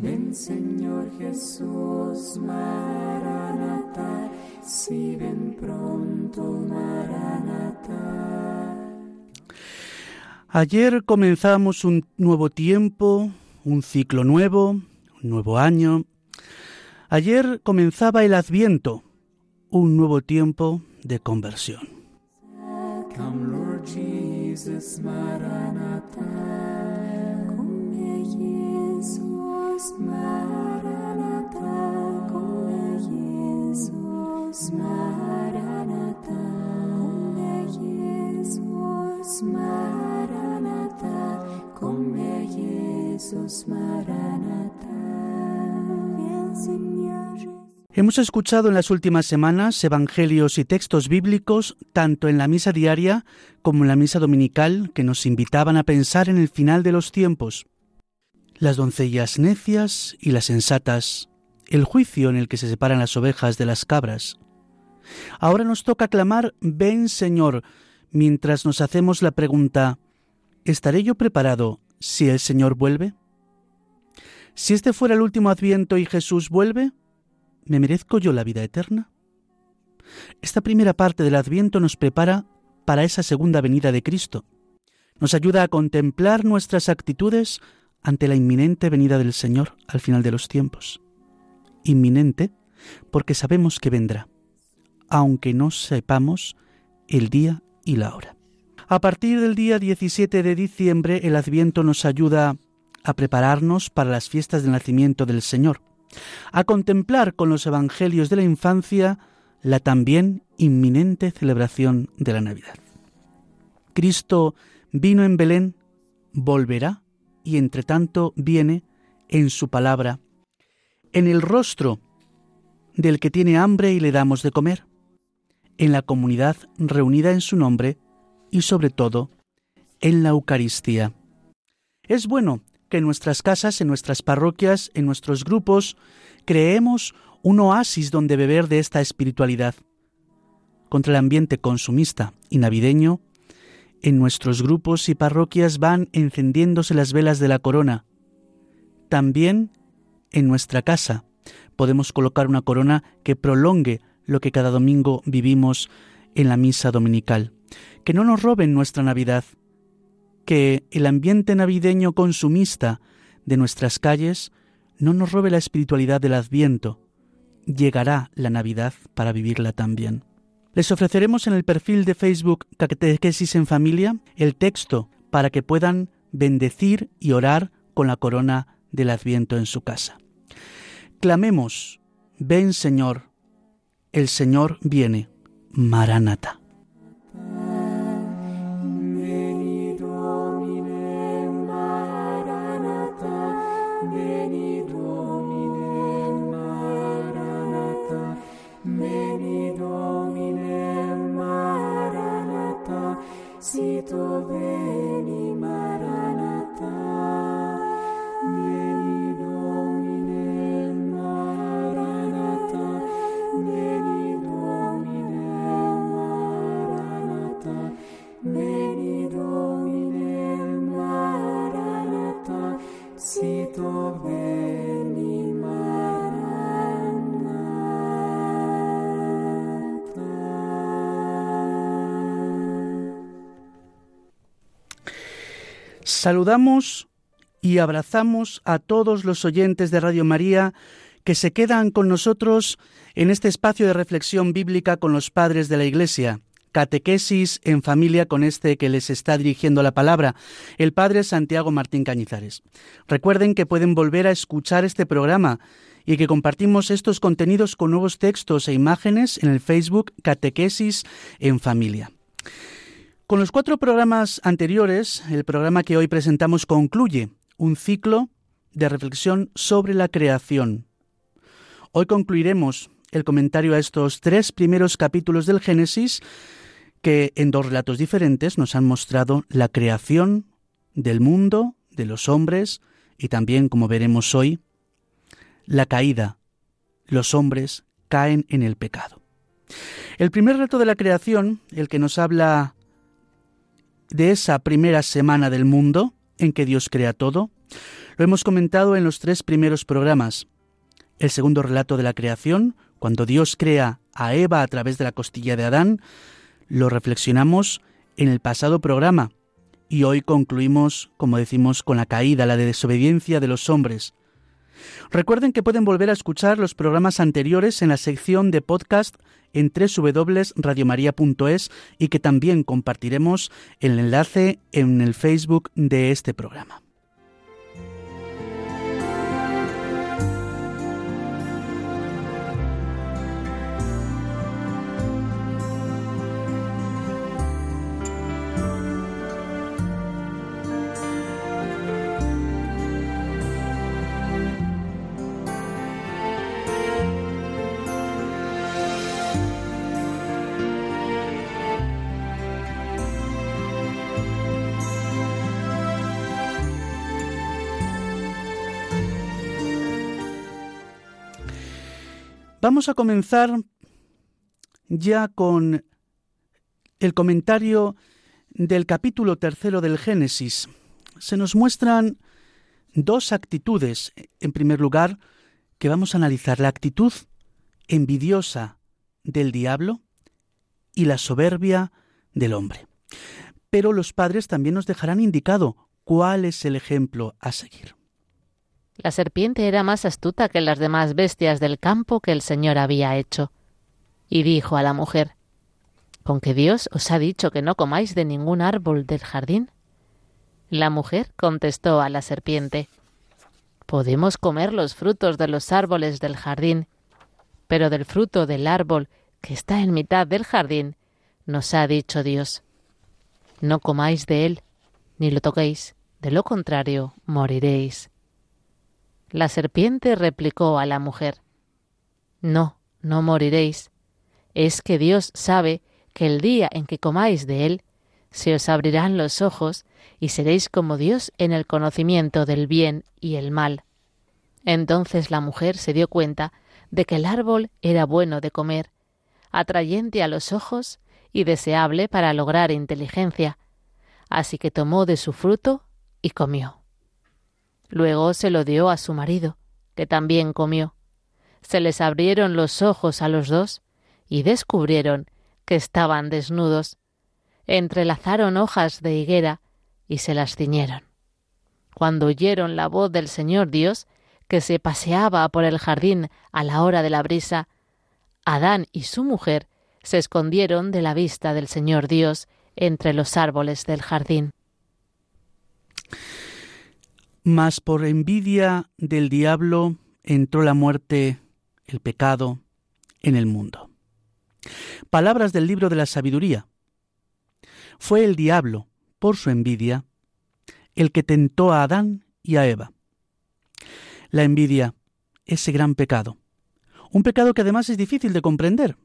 Ven Señor Jesús, Maranata. Si ven pronto, Maranata. Ayer comenzamos un nuevo tiempo, un ciclo nuevo, un nuevo año. Ayer comenzaba el Adviento, un nuevo tiempo de conversión. Come, Lord Jesus, Maranatha. Come, Jesus, Hemos escuchado en las últimas semanas evangelios y textos bíblicos, tanto en la misa diaria como en la misa dominical, que nos invitaban a pensar en el final de los tiempos. Las doncellas necias y las sensatas, el juicio en el que se separan las ovejas de las cabras. Ahora nos toca clamar, ven Señor, mientras nos hacemos la pregunta, ¿estaré yo preparado si el Señor vuelve? Si este fuera el último adviento y Jesús vuelve, ¿me merezco yo la vida eterna? Esta primera parte del Adviento nos prepara para esa segunda venida de Cristo. Nos ayuda a contemplar nuestras actitudes ante la inminente venida del Señor al final de los tiempos. Inminente porque sabemos que vendrá, aunque no sepamos el día y la hora. A partir del día 17 de diciembre el Adviento nos ayuda a prepararnos para las fiestas del nacimiento del Señor a contemplar con los evangelios de la infancia la también inminente celebración de la Navidad. Cristo vino en Belén, volverá y entre tanto viene en su palabra, en el rostro del que tiene hambre y le damos de comer, en la comunidad reunida en su nombre y sobre todo en la Eucaristía. Es bueno que en nuestras casas, en nuestras parroquias, en nuestros grupos, creemos un oasis donde beber de esta espiritualidad. Contra el ambiente consumista y navideño, en nuestros grupos y parroquias van encendiéndose las velas de la corona. También en nuestra casa podemos colocar una corona que prolongue lo que cada domingo vivimos en la misa dominical. Que no nos roben nuestra Navidad, que el ambiente navideño consumista de nuestras calles no nos robe la espiritualidad del Adviento. Llegará la Navidad para vivirla también. Les ofreceremos en el perfil de Facebook Catequesis en Familia el texto para que puedan bendecir y orar con la corona del Adviento en su casa. Clamemos, ven Señor, el Señor viene, Maranata. to be. Saludamos y abrazamos a todos los oyentes de Radio María que se quedan con nosotros en este espacio de reflexión bíblica con los padres de la Iglesia. Catequesis en familia con este que les está dirigiendo la palabra, el padre Santiago Martín Cañizares. Recuerden que pueden volver a escuchar este programa y que compartimos estos contenidos con nuevos textos e imágenes en el Facebook Catequesis en Familia. Con los cuatro programas anteriores, el programa que hoy presentamos concluye un ciclo de reflexión sobre la creación. Hoy concluiremos el comentario a estos tres primeros capítulos del Génesis que en dos relatos diferentes nos han mostrado la creación del mundo, de los hombres y también, como veremos hoy, la caída. Los hombres caen en el pecado. El primer relato de la creación, el que nos habla de esa primera semana del mundo en que Dios crea todo, lo hemos comentado en los tres primeros programas. El segundo relato de la creación, cuando Dios crea a Eva a través de la costilla de Adán, lo reflexionamos en el pasado programa y hoy concluimos, como decimos, con la caída, la desobediencia de los hombres. Recuerden que pueden volver a escuchar los programas anteriores en la sección de podcast en www.radiomaria.es y que también compartiremos el enlace en el Facebook de este programa. Vamos a comenzar ya con el comentario del capítulo tercero del Génesis. Se nos muestran dos actitudes. En primer lugar, que vamos a analizar la actitud envidiosa del diablo y la soberbia del hombre. Pero los padres también nos dejarán indicado cuál es el ejemplo a seguir. La serpiente era más astuta que las demás bestias del campo que el Señor había hecho. Y dijo a la mujer, ¿Con que Dios os ha dicho que no comáis de ningún árbol del jardín? La mujer contestó a la serpiente, Podemos comer los frutos de los árboles del jardín, pero del fruto del árbol que está en mitad del jardín, nos ha dicho Dios, No comáis de él, ni lo toquéis, de lo contrario moriréis. La serpiente replicó a la mujer, No, no moriréis. Es que Dios sabe que el día en que comáis de él, se os abrirán los ojos y seréis como Dios en el conocimiento del bien y el mal. Entonces la mujer se dio cuenta de que el árbol era bueno de comer, atrayente a los ojos y deseable para lograr inteligencia, así que tomó de su fruto y comió. Luego se lo dio a su marido, que también comió. Se les abrieron los ojos a los dos y descubrieron que estaban desnudos. Entrelazaron hojas de higuera y se las ciñeron. Cuando oyeron la voz del Señor Dios, que se paseaba por el jardín a la hora de la brisa, Adán y su mujer se escondieron de la vista del Señor Dios entre los árboles del jardín mas por envidia del diablo entró la muerte, el pecado, en el mundo. Palabras del libro de la sabiduría. Fue el diablo, por su envidia, el que tentó a Adán y a Eva. La envidia, ese gran pecado. Un pecado que además es difícil de comprender.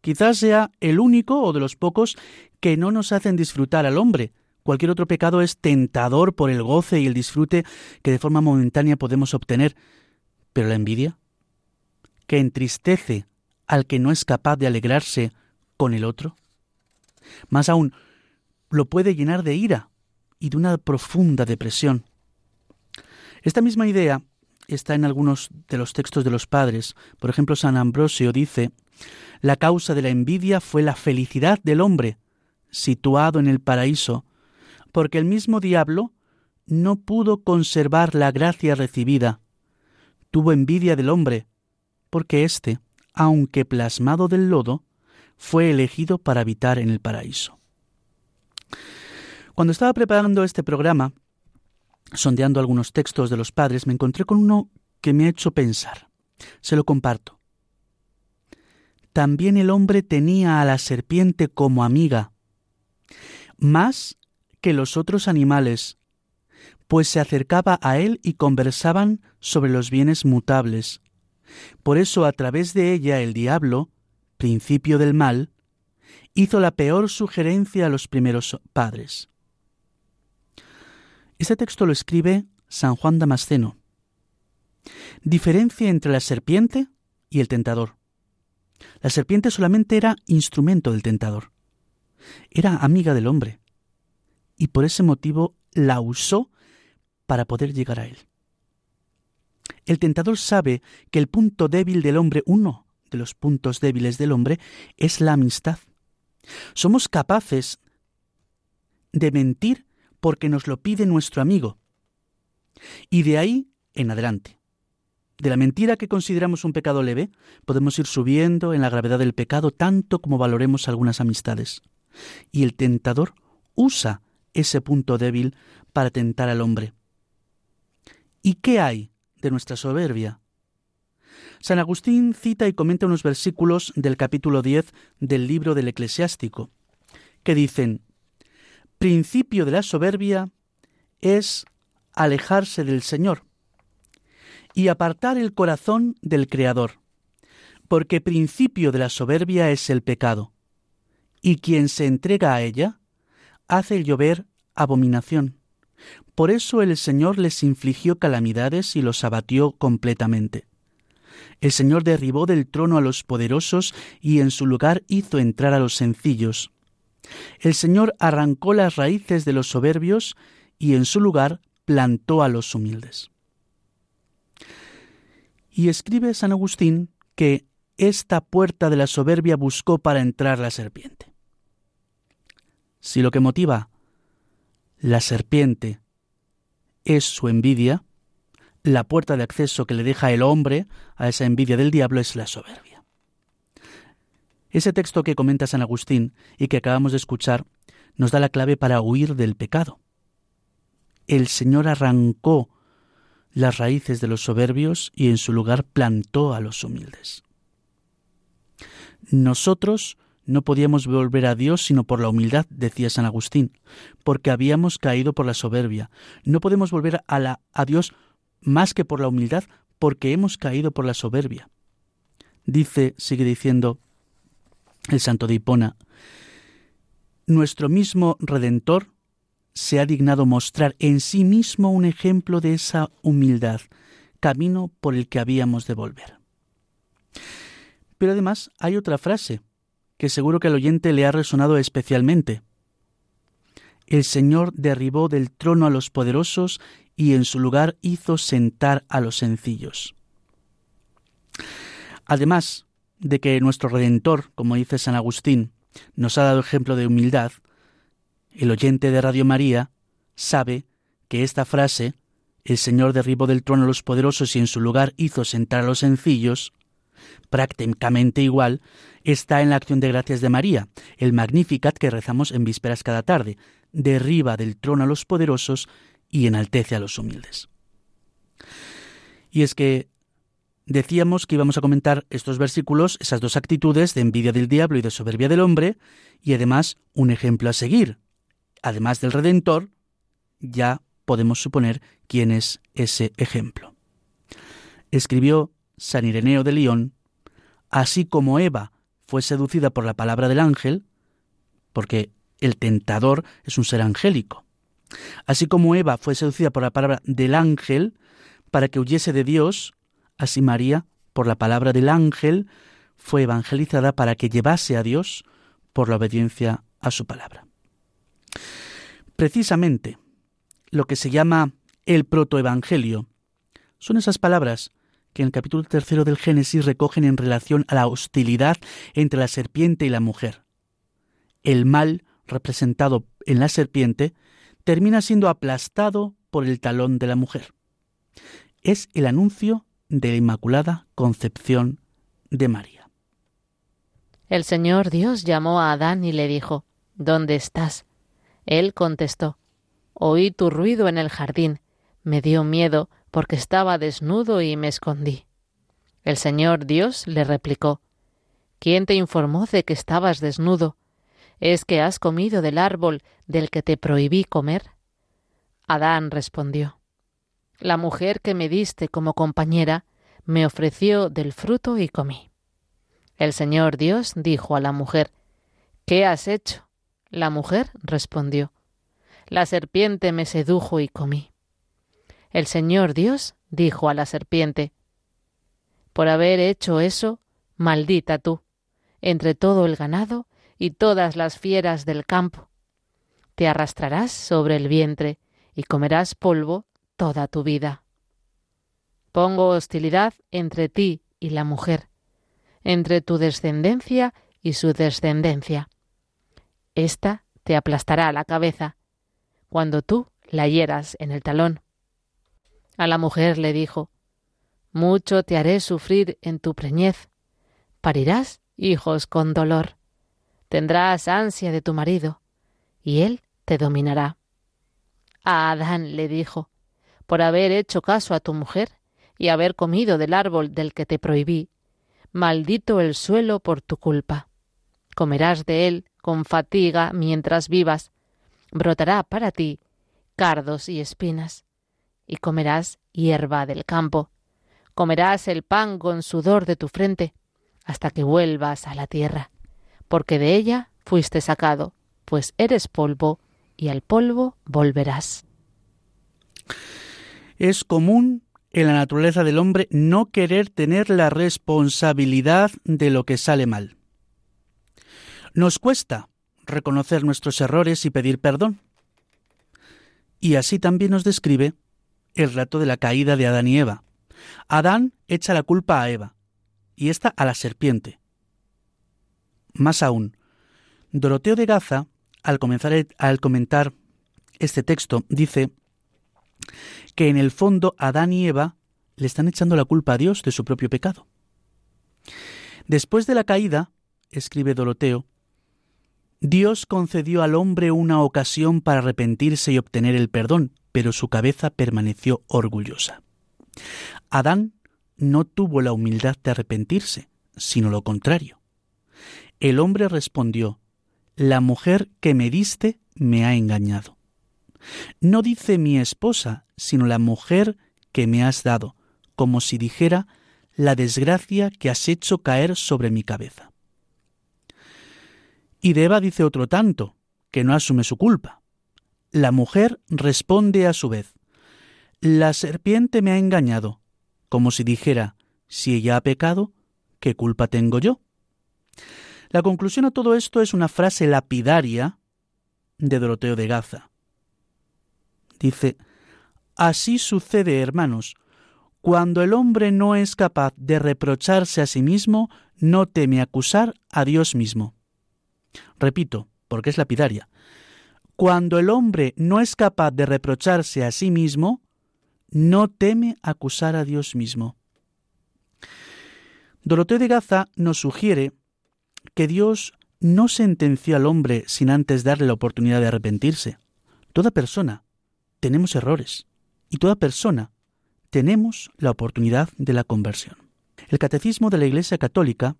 Quizás sea el único o de los pocos que no nos hacen disfrutar al hombre, Cualquier otro pecado es tentador por el goce y el disfrute que de forma momentánea podemos obtener. Pero la envidia, que entristece al que no es capaz de alegrarse con el otro, más aún, lo puede llenar de ira y de una profunda depresión. Esta misma idea está en algunos de los textos de los padres. Por ejemplo, San Ambrosio dice, la causa de la envidia fue la felicidad del hombre, situado en el paraíso, porque el mismo diablo no pudo conservar la gracia recibida. Tuvo envidia del hombre, porque éste, aunque plasmado del lodo, fue elegido para habitar en el paraíso. Cuando estaba preparando este programa, sondeando algunos textos de los padres, me encontré con uno que me ha hecho pensar. Se lo comparto. También el hombre tenía a la serpiente como amiga, más que los otros animales, pues se acercaba a él y conversaban sobre los bienes mutables. Por eso a través de ella el diablo, principio del mal, hizo la peor sugerencia a los primeros padres. Este texto lo escribe San Juan Damasceno. Diferencia entre la serpiente y el tentador. La serpiente solamente era instrumento del tentador. Era amiga del hombre. Y por ese motivo la usó para poder llegar a él. El tentador sabe que el punto débil del hombre, uno de los puntos débiles del hombre, es la amistad. Somos capaces de mentir porque nos lo pide nuestro amigo. Y de ahí en adelante. De la mentira que consideramos un pecado leve, podemos ir subiendo en la gravedad del pecado tanto como valoremos algunas amistades. Y el tentador usa ese punto débil para tentar al hombre. ¿Y qué hay de nuestra soberbia? San Agustín cita y comenta unos versículos del capítulo 10 del libro del eclesiástico, que dicen, principio de la soberbia es alejarse del Señor y apartar el corazón del Creador, porque principio de la soberbia es el pecado, y quien se entrega a ella hace llover abominación. Por eso el Señor les infligió calamidades y los abatió completamente. El Señor derribó del trono a los poderosos y en su lugar hizo entrar a los sencillos. El Señor arrancó las raíces de los soberbios y en su lugar plantó a los humildes. Y escribe San Agustín que esta puerta de la soberbia buscó para entrar la serpiente. Si lo que motiva la serpiente es su envidia, la puerta de acceso que le deja el hombre a esa envidia del diablo es la soberbia. Ese texto que comenta San Agustín y que acabamos de escuchar nos da la clave para huir del pecado. El Señor arrancó las raíces de los soberbios y en su lugar plantó a los humildes. Nosotros no podíamos volver a Dios sino por la humildad, decía San Agustín, porque habíamos caído por la soberbia. No podemos volver a, Dios más que por la humildad, porque hemos caído por la soberbia. Dice, sigue diciendo el santo de Hipona, nuestro mismo Redentor se ha dignado mostrar en sí mismo un ejemplo de esa humildad, camino por el que habíamos de volver. Pero además hay otra frase que seguro que al oyente le ha resonado especialmente. El Señor derribó del trono a los poderosos y en su lugar hizo sentar a los sencillos. Además de que nuestro Redentor, como dice San Agustín, nos ha dado ejemplo de humildad, el oyente de Radio María sabe que esta frase, el Señor derribó del trono a los poderosos y en su lugar hizo sentar a los sencillos, prácticamente igual, está en la acción de gracias de María, el Magnificat que rezamos en vísperas cada tarde, derriba del trono a los poderosos y enaltece a los humildes. Y es que decíamos que íbamos a comentar estos versículos, esas dos actitudes de envidia del diablo y de soberbia del hombre, y además un ejemplo a seguir. Además del Redentor, ya podemos suponer quién es ese ejemplo. Escribió San Ireneo de León, así como Eva fue seducida por la palabra del ángel, porque el tentador es un ser angélico, así como Eva fue seducida por la palabra del ángel para que huyese de Dios, así María, por la palabra del ángel, fue evangelizada para que llevase a Dios por la obediencia a su palabra. Precisamente, lo que se llama el protoevangelio son esas palabras que en el capítulo tercero del Génesis recogen en relación a la hostilidad entre la serpiente y la mujer. El mal representado en la serpiente termina siendo aplastado por el talón de la mujer. Es el anuncio de la Inmaculada Concepción de María. El Señor Dios llamó a Adán y le dijo, ¿Dónde estás? Él contestó, Oí tu ruido en el jardín, me dio miedo porque estaba desnudo y me escondí. El Señor Dios le replicó, ¿Quién te informó de que estabas desnudo? ¿Es que has comido del árbol del que te prohibí comer? Adán respondió, La mujer que me diste como compañera me ofreció del fruto y comí. El Señor Dios dijo a la mujer, ¿Qué has hecho? La mujer respondió, La serpiente me sedujo y comí. El Señor Dios dijo a la serpiente, Por haber hecho eso, maldita tú, entre todo el ganado y todas las fieras del campo. Te arrastrarás sobre el vientre y comerás polvo toda tu vida. Pongo hostilidad entre ti y la mujer, entre tu descendencia y su descendencia. Esta te aplastará la cabeza, cuando tú la hieras en el talón. A la mujer le dijo, Mucho te haré sufrir en tu preñez, parirás hijos con dolor. Tendrás ansia de tu marido, y él te dominará. A Adán le dijo, por haber hecho caso a tu mujer y haber comido del árbol del que te prohibí, maldito el suelo por tu culpa. Comerás de él con fatiga mientras vivas, brotará para ti cardos y espinas, y comerás hierba del campo, comerás el pan con sudor de tu frente, hasta que vuelvas a la tierra, porque de ella fuiste sacado, pues eres polvo, y al polvo volverás. Es común en la naturaleza del hombre no querer tener la responsabilidad de lo que sale mal. Nos cuesta reconocer nuestros errores y pedir perdón. Y así también nos describe el relato de la caída de Adán y Eva. Adán echa la culpa a Eva y esta a la serpiente. Más aún, Doroteo de Gaza, al, comenzar, al comentar este texto, dice que en el fondo Adán y Eva le están echando la culpa a Dios de su propio pecado. Después de la caída, escribe Doroteo, Dios concedió al hombre una ocasión para arrepentirse y obtener el perdón, pero su cabeza permaneció orgullosa. Adán no tuvo la humildad de arrepentirse, sino lo contrario. El hombre respondió, La mujer que me diste me ha engañado. No dice mi esposa, sino la mujer que me has dado, como si dijera la desgracia que has hecho caer sobre mi cabeza. Y de Eva dice otro tanto, que no asume su culpa. La mujer responde a su vez, La serpiente me ha engañado, como si dijera, si ella ha pecado, ¿qué culpa tengo yo? La conclusión a todo esto es una frase lapidaria de Doroteo de Gaza. Dice, Así sucede, hermanos, cuando el hombre no es capaz de reprocharse a sí mismo, no teme acusar a Dios mismo. Repito, porque es lapidaria. Cuando el hombre no es capaz de reprocharse a sí mismo, no teme acusar a Dios mismo. Doroteo de Gaza nos sugiere que Dios no sentenció al hombre sin antes darle la oportunidad de arrepentirse. Toda persona tenemos errores y toda persona tenemos la oportunidad de la conversión. El catecismo de la Iglesia Católica,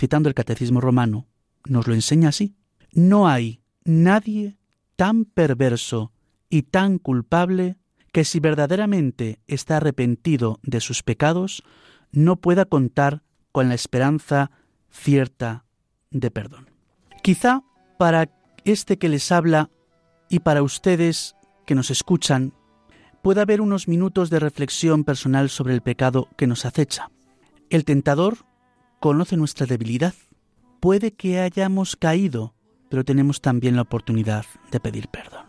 citando el catecismo romano, nos lo enseña así. No hay nadie tan perverso y tan culpable que si verdaderamente está arrepentido de sus pecados, no pueda contar con la esperanza cierta de perdón. Quizá para este que les habla y para ustedes que nos escuchan, pueda haber unos minutos de reflexión personal sobre el pecado que nos acecha. El tentador conoce nuestra debilidad. Puede que hayamos caído, pero tenemos también la oportunidad de pedir perdón.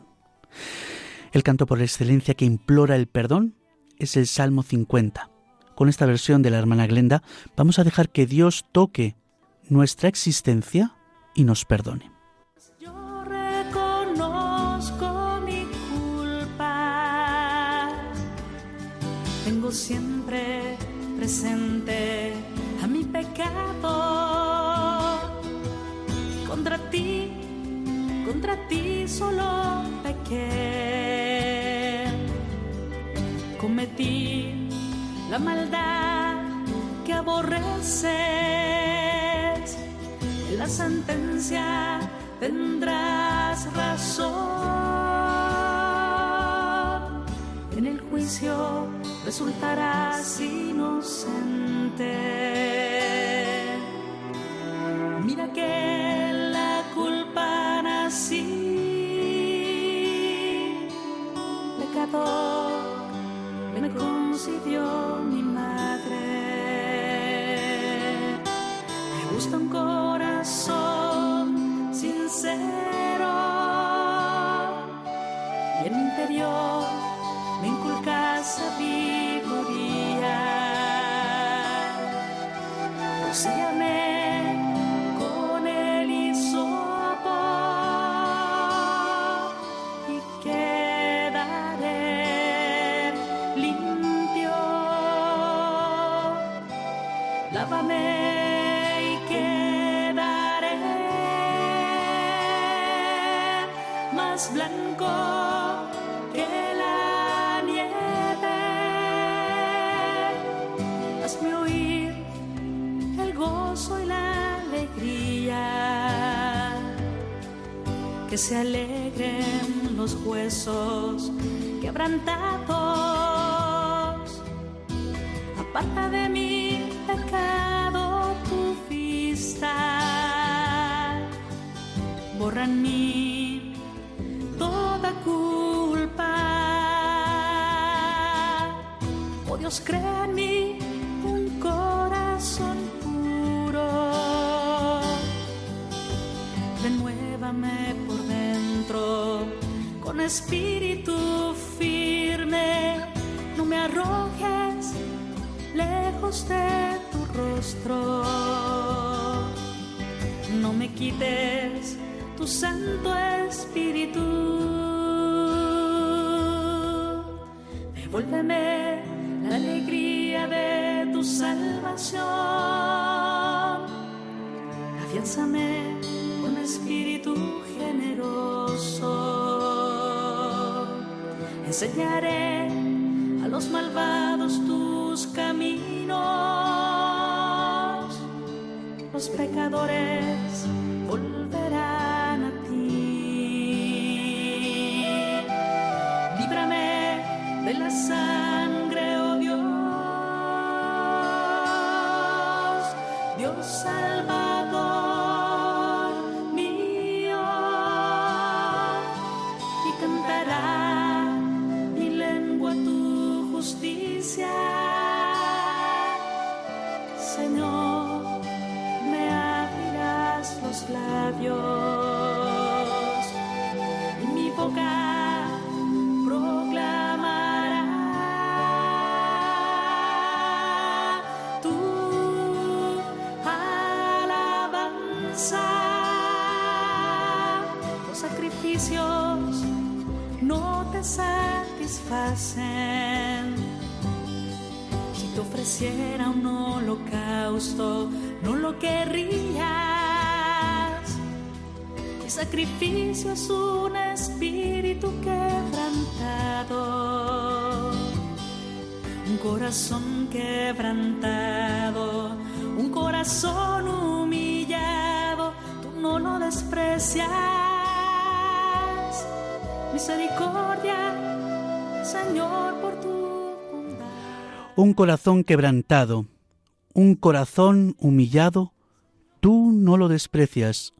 El canto por excelencia que implora el perdón es el Salmo 50. Con esta versión de la hermana Glenda vamos a dejar que Dios toque nuestra existencia y nos perdone. Siempre presente contra ti solo pequé. Cometí la maldad que aborreces, en la sentencia tendrás razón. En el juicio resultarás inocente. Mira que Oh. Lávame y quedaré más blanco que la nieve. Hazme oír el gozo y la alegría. Que se alegren los huesos quebrantados. Aparta de mi pecado Borra en mí toda culpa. Oh Dios, crea en mí un corazón puro. Renuévame por dentro con espíritu firme. No me arrojes lejos de tu rostro. No me quites santo espíritu. Devuélveme la alegría de tu salvación. Afianzame con espíritu generoso. Enseñaré a los malvados tus caminos. Los pecadores satisfacen. Si te ofreciera un holocausto, no lo querrías. Mi sacrificio es un espíritu quebrantado, un corazón quebrantado, un corazón humillado. Tú no lo desprecias. Señor, por tu. Un corazón quebrantado, un corazón humillado, tú no lo desprecias.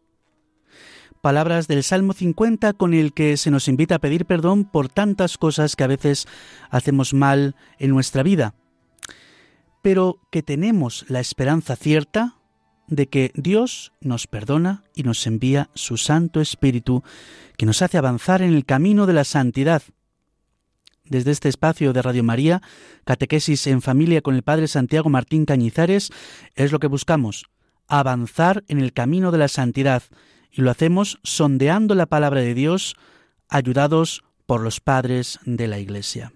Palabras del Salmo 50 con el que se nos invita a pedir perdón por tantas cosas que a veces hacemos mal en nuestra vida, pero que tenemos la esperanza cierta de que Dios nos perdona y nos envía su Santo Espíritu que nos hace avanzar en el camino de la santidad. Desde este espacio de Radio María, Catequesis en Familia con el Padre Santiago Martín Cañizares, es lo que buscamos, avanzar en el camino de la santidad, y lo hacemos sondeando la palabra de Dios, ayudados por los padres de la Iglesia.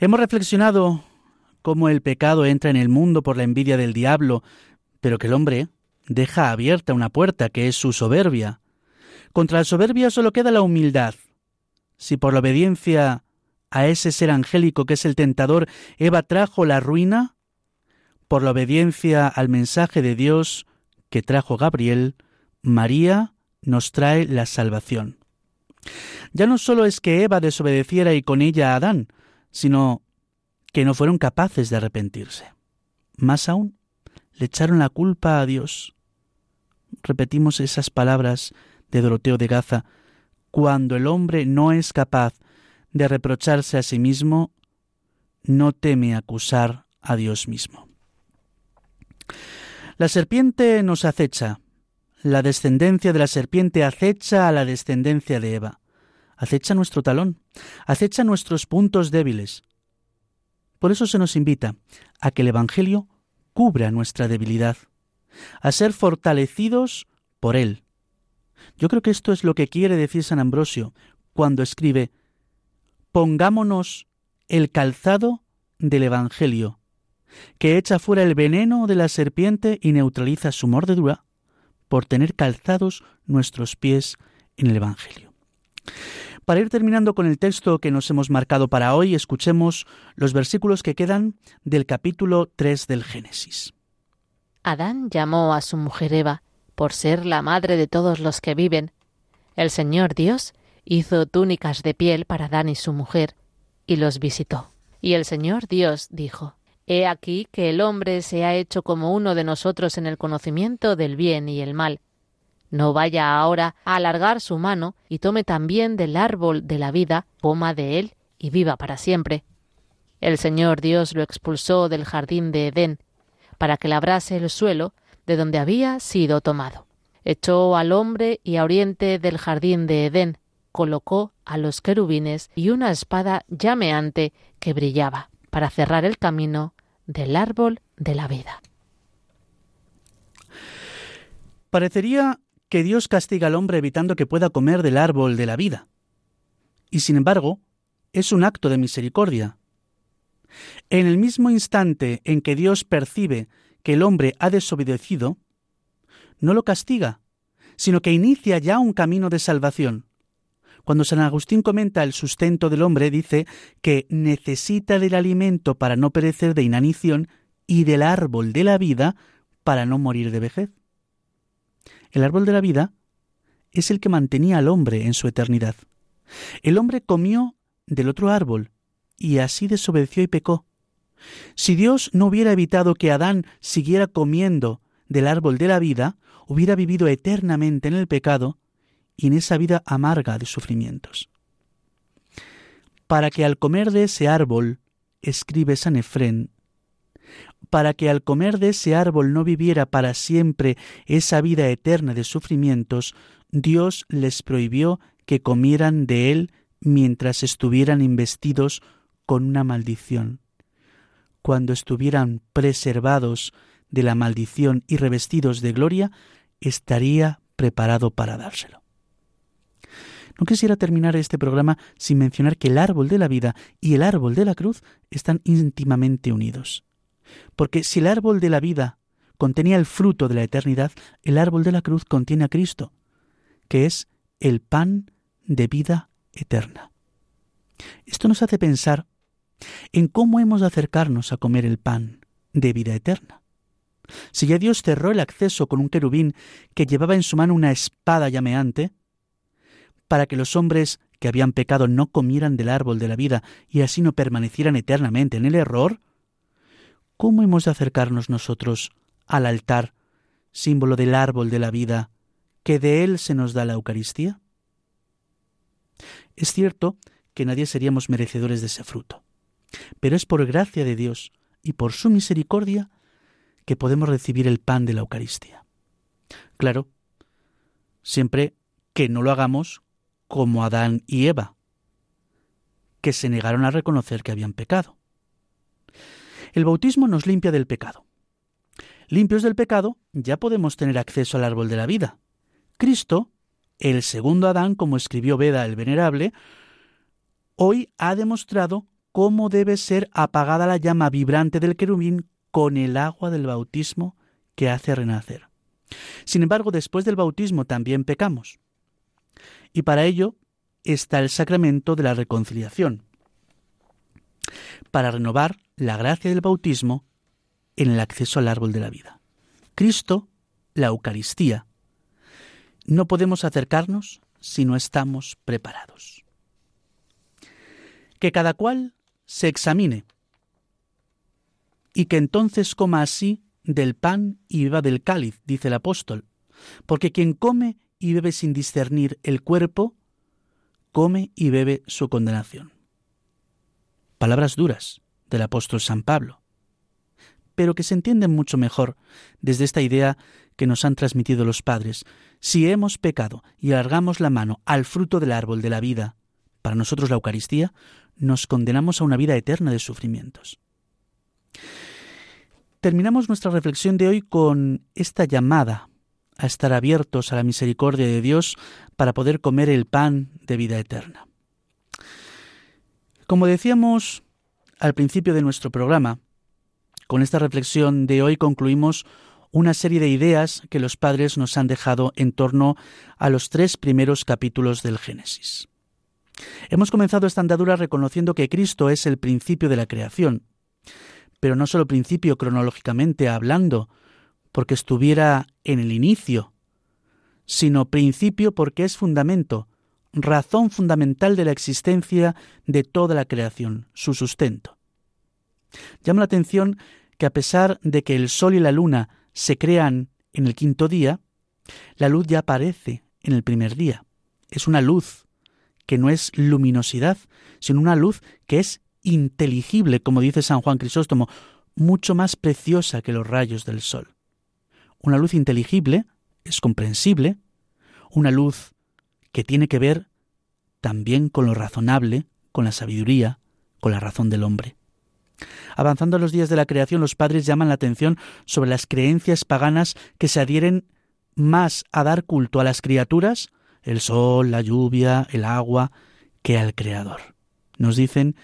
Hemos reflexionado cómo el pecado entra en el mundo por la envidia del diablo, pero que el hombre deja abierta una puerta que es su soberbia. Contra la soberbia solo queda la humildad. Si por la obediencia a ese ser angélico que es el tentador, Eva trajo la ruina, por la obediencia al mensaje de Dios que trajo Gabriel, María nos trae la salvación. Ya no solo es que Eva desobedeciera y con ella a Adán, sino que no fueron capaces de arrepentirse. Más aún, le echaron la culpa a Dios. Repetimos esas palabras de Doroteo de Gaza, cuando el hombre no es capaz de reprocharse a sí mismo, no teme acusar a Dios mismo. La serpiente nos acecha. La descendencia de la serpiente acecha a la descendencia de Eva. Acecha nuestro talón. Acecha nuestros puntos débiles. Por eso se nos invita a que el Evangelio cubra nuestra debilidad, a ser fortalecidos por Él. Yo creo que esto es lo que quiere decir San Ambrosio cuando escribe Pongámonos el calzado del Evangelio, que echa fuera el veneno de la serpiente y neutraliza su mordedura, por tener calzados nuestros pies en el Evangelio. Para ir terminando con el texto que nos hemos marcado para hoy, escuchemos los versículos que quedan del capítulo 3 del Génesis. Adán llamó a su mujer Eva, por ser la madre de todos los que viven. El Señor Dios hizo túnicas de piel para Adán y su mujer, y los visitó. Y el Señor Dios dijo, He aquí que el hombre se ha hecho como uno de nosotros en el conocimiento del bien y el mal. No vaya ahora a alargar su mano y tome también del árbol de la vida, coma de él y viva para siempre. El Señor Dios lo expulsó del jardín de Edén, para que labrase el suelo de donde había sido tomado. Echó al hombre y a oriente del jardín de Edén, colocó a los querubines y una espada llameante que brillaba, para cerrar el camino del árbol de la vida. Parecería que Dios castiga al hombre evitando que pueda comer del árbol de la vida. Y sin embargo, es un acto de misericordia. En el mismo instante en que Dios percibe que el hombre ha desobedecido, no lo castiga, sino que inicia ya un camino de salvación. Cuando San Agustín comenta el sustento del hombre, dice que necesita del alimento para no perecer de inanición y del árbol de la vida para no morir de vejez. El árbol de la vida es el que mantenía al hombre en su eternidad. El hombre comió del otro árbol y así desobedeció y pecó. Si Dios no hubiera evitado que Adán siguiera comiendo del árbol de la vida, hubiera vivido eternamente en el pecado y en esa vida amarga de sufrimientos. Para que al comer de ese árbol, escribe San Efrén, para que al comer de ese árbol no viviera para siempre esa vida eterna de sufrimientos, Dios les prohibió que comieran de él mientras estuvieran investidos con una maldición. Cuando estuvieran preservados de la maldición y revestidos de gloria, estaría preparado para dárselo. No quisiera terminar este programa sin mencionar que el árbol de la vida y el árbol de la cruz están íntimamente unidos. Porque si el árbol de la vida contenía el fruto de la eternidad, el árbol de la cruz contiene a Cristo, que es el pan de vida eterna. Esto nos hace pensar en cómo hemos de acercarnos a comer el pan de vida eterna. Si ya Dios cerró el acceso con un querubín que llevaba en su mano una espada llameante, para que los hombres que habían pecado no comieran del árbol de la vida y así no permanecieran eternamente en el error, ¿cómo hemos de acercarnos nosotros al altar, símbolo del árbol de la vida, que de él se nos da la Eucaristía? Es cierto que nadie seríamos merecedores de ese fruto, pero es por gracia de Dios y por su misericordia que podemos recibir el pan de la Eucaristía. Claro, siempre que no lo hagamos como Adán y Eva, que se negaron a reconocer que habían pecado. El bautismo nos limpia del pecado. Limpios del pecado, ya podemos tener acceso al árbol de la vida. Cristo, el segundo Adán, como escribió Beda el Venerable, hoy ha demostrado cómo debe ser apagada la llama vibrante del querubín con el agua del bautismo que hace renacer. Sin embargo, después del bautismo también pecamos. Y para ello está el sacramento de la reconciliación, para renovar la gracia del bautismo en el acceso al árbol de la vida. Cristo, la Eucaristía. No podemos acercarnos si no estamos preparados. Que cada cual se examine y que entonces coma así del pan y beba del cáliz, dice el apóstol, porque quien come y bebe sin discernir el cuerpo, come y bebe su condenación. Palabras duras del apóstol San Pablo, pero que se entienden mucho mejor desde esta idea que nos han transmitido los padres. Si hemos pecado y alargamos la mano al fruto del árbol de la vida, para nosotros la Eucaristía, nos condenamos a una vida eterna de sufrimientos. Terminamos nuestra reflexión de hoy con esta llamada a estar abiertos a la misericordia de Dios para poder comer el pan de vida eterna. Como decíamos al principio de nuestro programa, con esta reflexión de hoy concluimos una serie de ideas que los padres nos han dejado en torno a los tres primeros capítulos del Génesis. Hemos comenzado esta andadura reconociendo que Cristo es el principio de la creación, pero no solo principio cronológicamente hablando, porque estuviera en el inicio, sino principio porque es fundamento, razón fundamental de la existencia de toda la creación, su sustento. Llama la atención que a pesar de que el sol y la luna se crean en el quinto día, la luz ya aparece en el primer día. Es una luz que no es luminosidad, sino una luz que es inteligible, como dice San Juan Crisóstomo, mucho más preciosa que los rayos del sol. Una luz inteligible es comprensible, una luz que tiene que ver también con lo razonable, con la sabiduría, con la razón del hombre. Avanzando a los días de la creación, los padres llaman la atención sobre las creencias paganas que se adhieren más a dar culto a las criaturas, el sol, la lluvia, el agua, que al Creador. Nos dicen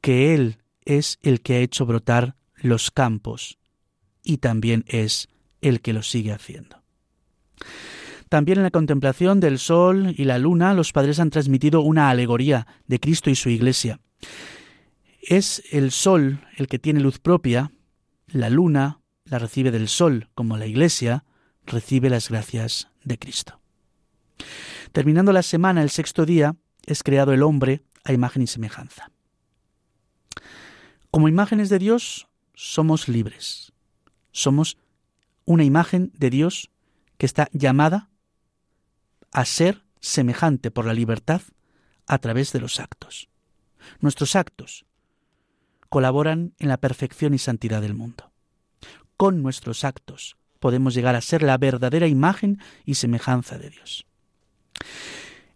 que Él es el que ha hecho brotar los campos y también es el que lo sigue haciendo. También en la contemplación del sol y la luna los padres han transmitido una alegoría de Cristo y su Iglesia. Es el sol el que tiene luz propia, la luna la recibe del sol, como la Iglesia recibe las gracias de Cristo. Terminando la semana, el sexto día, es creado el hombre a imagen y semejanza. Como imágenes de Dios somos libres. Somos una imagen de Dios que está llamada a ser semejante por la libertad a través de los actos. Nuestros actos colaboran en la perfección y santidad del mundo. Con nuestros actos podemos llegar a ser la verdadera imagen y semejanza de Dios.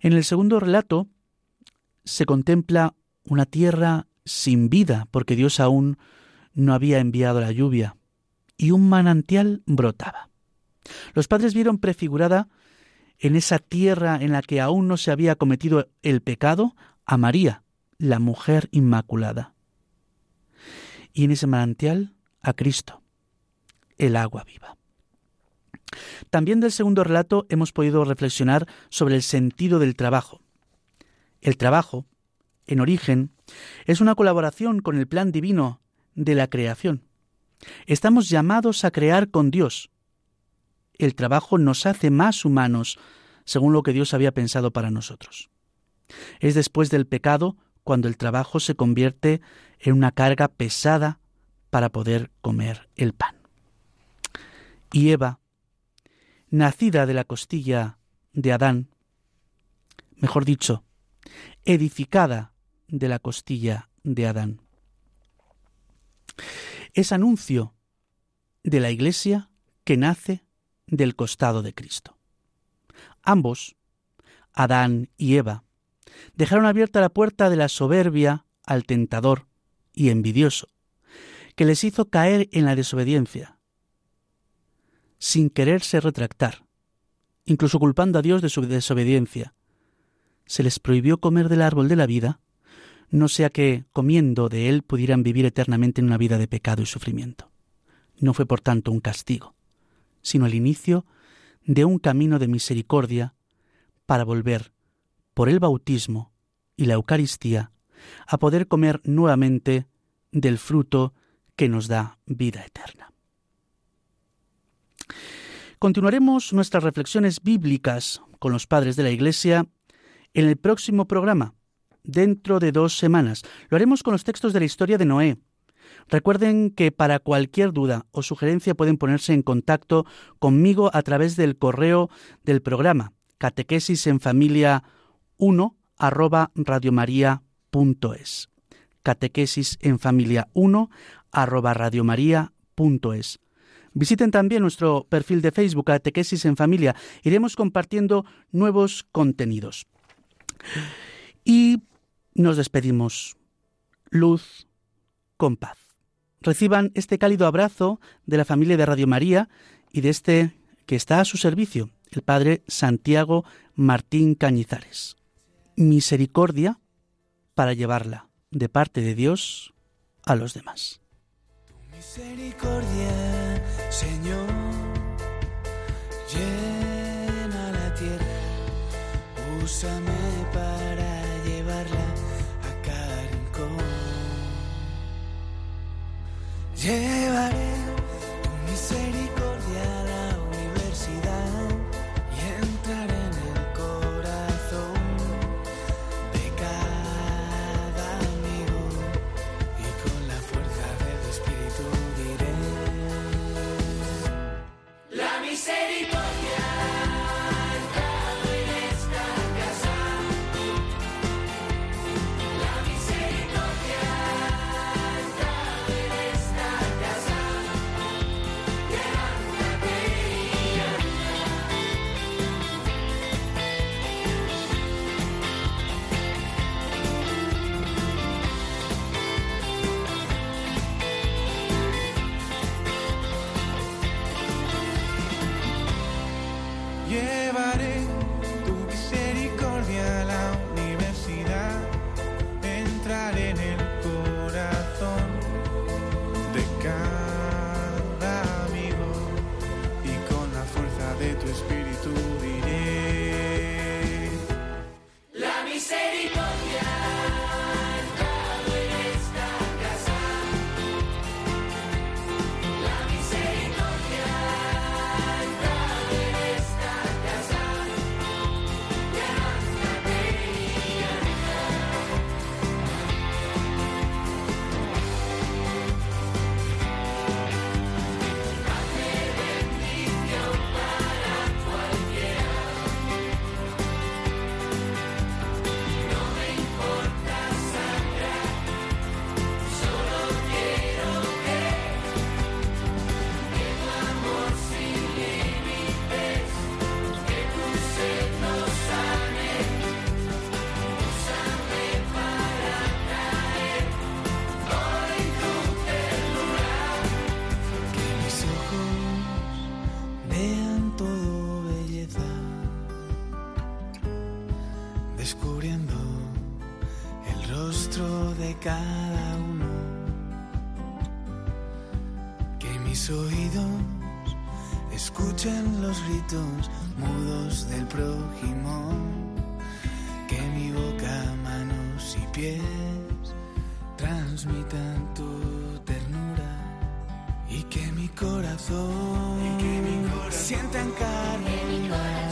En el segundo relato se contempla una tierra sin vida, porque Dios aún no había enviado la lluvia, y un manantial brotaba. Los padres vieron prefigurada en esa tierra en la que aún no se había cometido el pecado a María, la mujer inmaculada. Y en ese manantial a Cristo, el agua viva. También del segundo relato hemos podido reflexionar sobre el sentido del trabajo. El trabajo, en origen, es una colaboración con el plan divino de la creación. Estamos llamados a crear con Dios. El trabajo nos hace más humanos, según lo que Dios había pensado para nosotros. Es después del pecado cuando el trabajo se convierte en una carga pesada para poder comer el pan. Y Eva, nacida de la costilla de Adán, mejor dicho, edificada de la costilla de Adán. Es anuncio de la Iglesia que nace del costado de Cristo. Ambos, Adán y Eva, dejaron abierta la puerta de la soberbia al tentador y envidioso, que les hizo caer en la desobediencia, sin quererse retractar, incluso culpando a Dios de su desobediencia. Se les prohibió comer del árbol de la vida no sea que, comiendo de él, pudieran vivir eternamente en una vida de pecado y sufrimiento. No fue, por tanto, un castigo, sino el inicio de un camino de misericordia para volver, por el bautismo y la Eucaristía, a poder comer nuevamente del fruto que nos da vida eterna. Continuaremos nuestras reflexiones bíblicas con los padres de la Iglesia en el próximo programa, dentro de dos semanas. Lo haremos con los textos de la historia de Noé. Recuerden que para cualquier duda o sugerencia pueden ponerse en contacto conmigo a través del correo del programa catequesis en familia 1 arroba radiomaria.es. Catequesis en familia 1 arroba radiomaria.es. Visiten también nuestro perfil de Facebook Catequesis en Familia. Iremos compartiendo nuevos contenidos. Y nos despedimos. Luz con paz. Reciban este cálido abrazo de la familia de Radio María y de este que está a su servicio, el Padre Santiago Martín Cañizares. Misericordia para llevarla de parte de Dios a los demás. misericordia, Señor, llena la tierra, úsame Llevaré tu misericordia Llevaré tu misericordia a la descubriendo el rostro de cada uno. Que mis oídos escuchen los gritos mudos del prójimo. Que mi boca, manos y pies transmitan tu ternura y que mi corazón, sienta en carne viva, sienta en